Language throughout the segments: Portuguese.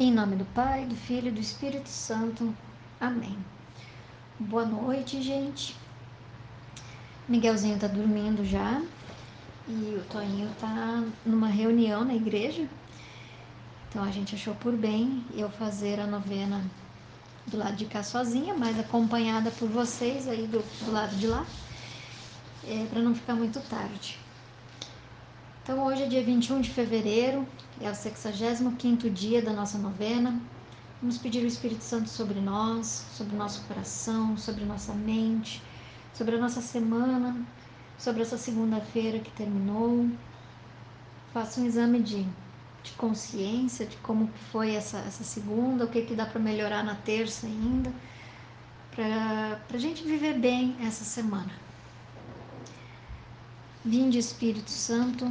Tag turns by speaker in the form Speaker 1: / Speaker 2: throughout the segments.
Speaker 1: Em nome do Pai, do Filho e do Espírito Santo. Amém. Boa noite, gente. Miguelzinho tá dormindo já e o Toninho tá numa reunião na igreja. Então a gente achou por bem eu fazer a novena do lado de cá sozinha, mas acompanhada por vocês aí do, do lado de lá, é, para não ficar muito tarde. Então hoje é dia 21 de fevereiro, é o 65 dia da nossa novena. Vamos pedir o Espírito Santo sobre nós, sobre o nosso coração, sobre nossa mente, sobre a nossa semana, sobre essa segunda-feira que terminou. Faça um exame de, de consciência de como foi essa, essa segunda, o que, que dá para melhorar na terça ainda, para a gente viver bem essa semana. Vinde Espírito Santo,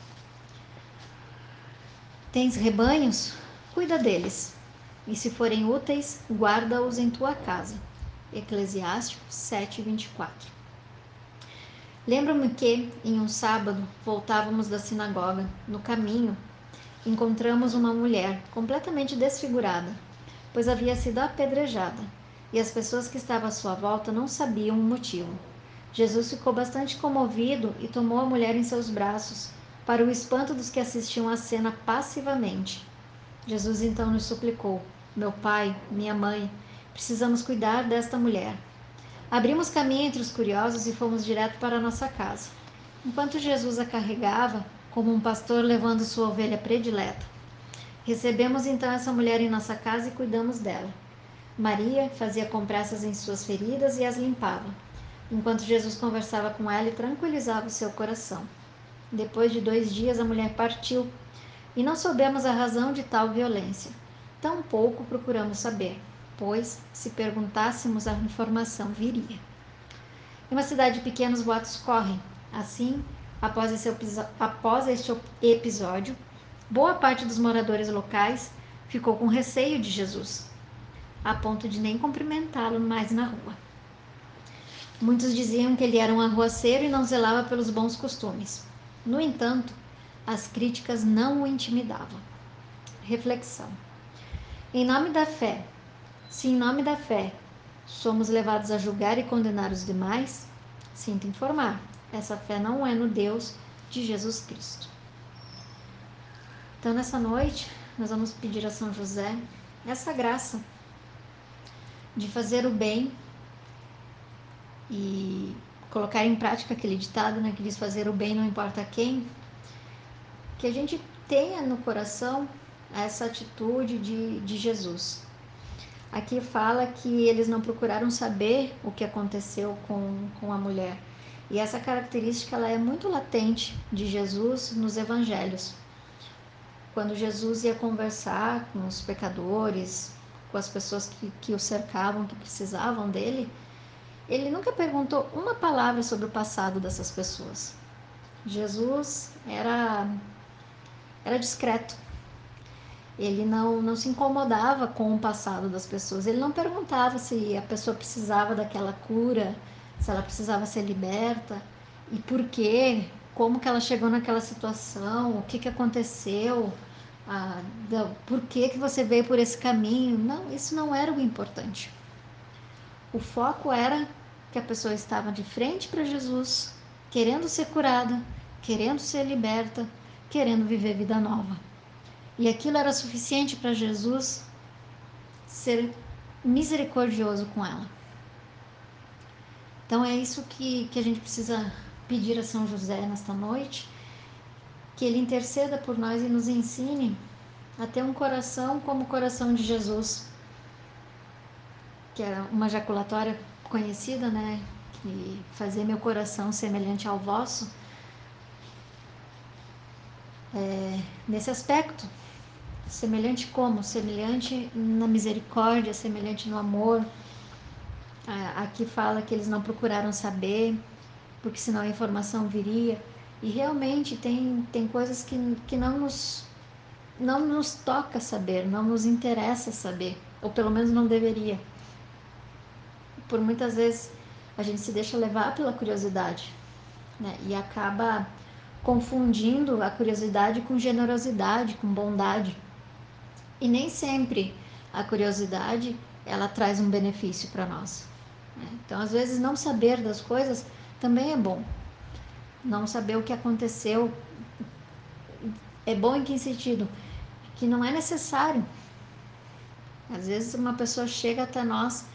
Speaker 1: Tens rebanhos? Cuida deles. E se forem úteis, guarda-os em tua casa. Eclesiástico 7:24. Lembro-me que, em um sábado, voltávamos da sinagoga. No caminho, encontramos uma mulher completamente desfigurada, pois havia sido apedrejada, e as pessoas que estavam à sua volta não sabiam o motivo. Jesus ficou bastante comovido e tomou a mulher em seus braços para o espanto dos que assistiam à cena passivamente. Jesus então nos suplicou: Meu pai, minha mãe, precisamos cuidar desta mulher. Abrimos caminho entre os curiosos e fomos direto para nossa casa. Enquanto Jesus a carregava, como um pastor levando sua ovelha predileta. Recebemos então essa mulher em nossa casa e cuidamos dela. Maria fazia compressas em suas feridas e as limpava, enquanto Jesus conversava com ela e tranquilizava o seu coração. Depois de dois dias, a mulher partiu e não soubemos a razão de tal violência. Tampouco procuramos saber, pois, se perguntássemos, a informação viria. Em uma cidade pequena, os boatos correm. Assim, após, esse, após este episódio, boa parte dos moradores locais ficou com receio de Jesus, a ponto de nem cumprimentá-lo mais na rua. Muitos diziam que ele era um arruaceiro e não zelava pelos bons costumes. No entanto, as críticas não o intimidavam. Reflexão. Em nome da fé, se em nome da fé somos levados a julgar e condenar os demais, sinto informar, essa fé não é no Deus de Jesus Cristo. Então, nessa noite, nós vamos pedir a São José essa graça de fazer o bem e colocar em prática aquele ditado né, que diz fazer o bem não importa quem, que a gente tenha no coração essa atitude de, de Jesus. Aqui fala que eles não procuraram saber o que aconteceu com, com a mulher. E essa característica ela é muito latente de Jesus nos evangelhos. Quando Jesus ia conversar com os pecadores, com as pessoas que, que o cercavam, que precisavam dele, ele nunca perguntou uma palavra sobre o passado dessas pessoas. Jesus era era discreto. Ele não, não se incomodava com o passado das pessoas. Ele não perguntava se a pessoa precisava daquela cura, se ela precisava ser liberta e por quê, como que ela chegou naquela situação, o que, que aconteceu, por que, que você veio por esse caminho. Não, isso não era o importante. O foco era que a pessoa estava de frente para Jesus, querendo ser curada, querendo ser liberta, querendo viver vida nova. E aquilo era suficiente para Jesus ser misericordioso com ela. Então é isso que, que a gente precisa pedir a São José nesta noite, que ele interceda por nós e nos ensine a ter um coração como o coração de Jesus, que é uma jaculatória conhecida, né? Que fazer meu coração semelhante ao vosso. É, nesse aspecto, Semelhante como? Semelhante na misericórdia, semelhante no amor. Aqui fala que eles não procuraram saber, porque senão a informação viria. E realmente tem, tem coisas que, que não, nos, não nos toca saber, não nos interessa saber, ou pelo menos não deveria. Por muitas vezes a gente se deixa levar pela curiosidade né? e acaba confundindo a curiosidade com generosidade, com bondade. E nem sempre a curiosidade ela traz um benefício para nós. Né? Então, às vezes, não saber das coisas também é bom. Não saber o que aconteceu é bom em que sentido? Que não é necessário. Às vezes, uma pessoa chega até nós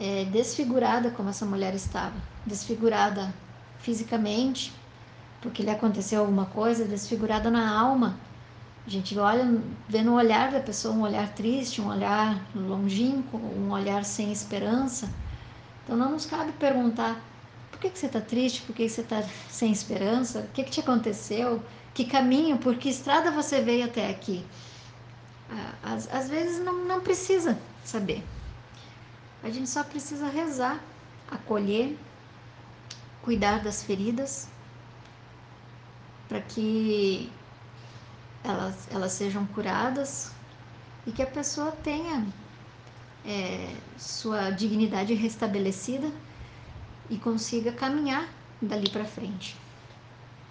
Speaker 1: é, desfigurada, como essa mulher estava desfigurada fisicamente, porque lhe aconteceu alguma coisa, desfigurada na alma. A gente olha, vê no olhar da pessoa um olhar triste, um olhar longínquo, um olhar sem esperança. Então não nos cabe perguntar por que, que você está triste, por que, que você está sem esperança, o que, que te aconteceu, que caminho, por que estrada você veio até aqui. Às, às vezes não, não precisa saber. A gente só precisa rezar, acolher, cuidar das feridas, para que elas, elas sejam curadas e que a pessoa tenha é, sua dignidade restabelecida e consiga caminhar dali para frente.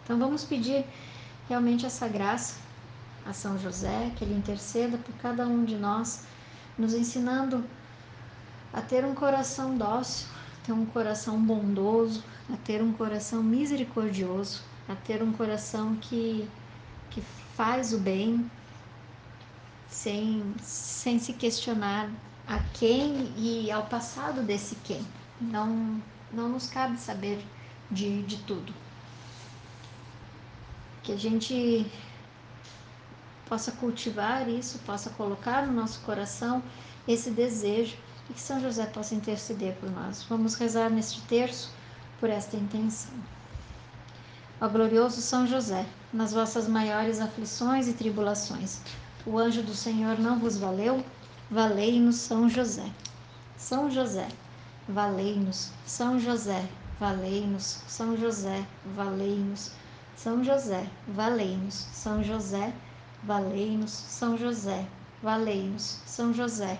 Speaker 1: Então vamos pedir realmente essa graça a São José, que ele interceda por cada um de nós, nos ensinando a ter um coração dócil, a ter um coração bondoso, a ter um coração misericordioso, a ter um coração que, que faz o bem sem, sem se questionar a quem e ao passado desse quem. Não, não nos cabe saber de, de tudo. Que a gente possa cultivar isso, possa colocar no nosso coração esse desejo e que São José possa interceder por nós. Vamos rezar neste terço por esta intenção. Ó glorioso São José, nas vossas maiores aflições e tribulações, o anjo do Senhor não vos valeu? Valei-nos, São José. São José, valei-nos. São José, valei-nos. São José, valei-nos. São José, valei-nos. São José, valei-nos. São José, valei-nos. São José, valei-nos. São José,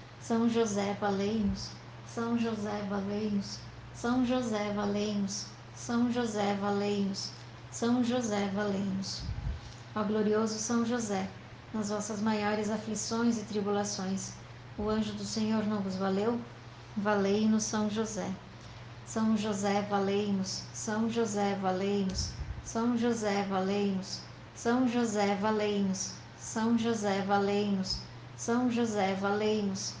Speaker 1: São José, valei-nos. São José, valei-nos. São José, valei-nos. São José, valei-nos. São José, valei-nos. Ó glorioso São José, nas vossas maiores aflições e tribulações. O anjo do Senhor não vos valeu? Valei-nos, São José. São José, valei-nos. São José, valei-nos. São José, valei-nos. São José, valei-nos. São José, valei-nos. São José, valei-nos.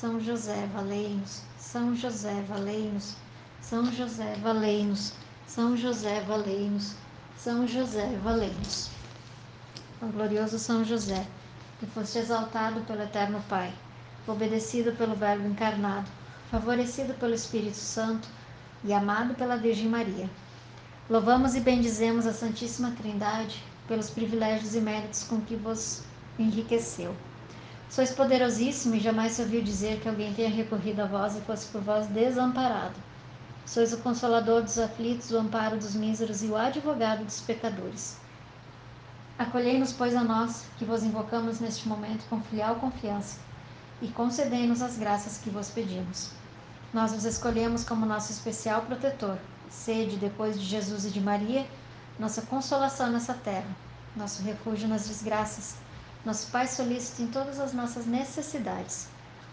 Speaker 1: São José, valei-nos. São José, valei-nos. São José, valei-nos. São José, valei-nos. São José, valei-nos. Glorioso São José, que foste exaltado pelo Eterno Pai, obedecido pelo Verbo encarnado, favorecido pelo Espírito Santo e amado pela Virgem Maria. Louvamos e bendizemos a Santíssima Trindade pelos privilégios e méritos com que vos enriqueceu. Sois poderosíssimo e jamais se ouviu dizer que alguém tenha recorrido a vós e fosse por vós desamparado. Sois o consolador dos aflitos, o amparo dos míseros e o advogado dos pecadores. Acolhei-nos, pois, a nós, que vos invocamos neste momento com filial confiança, e concedei-nos as graças que vos pedimos. Nós vos escolhemos como nosso especial protetor. Sede, depois de Jesus e de Maria, nossa consolação nessa terra, nosso refúgio nas desgraças, nosso Pai solícito em todas as nossas necessidades.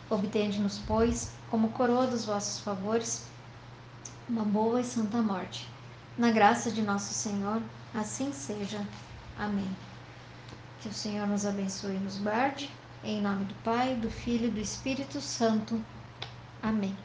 Speaker 1: Obtende-nos, pois, como coroa dos vossos favores, uma boa e santa morte. Na graça de nosso Senhor, assim seja. Amém. Que o Senhor nos abençoe e nos guarde. Em nome do Pai, do Filho e do Espírito Santo. Amém.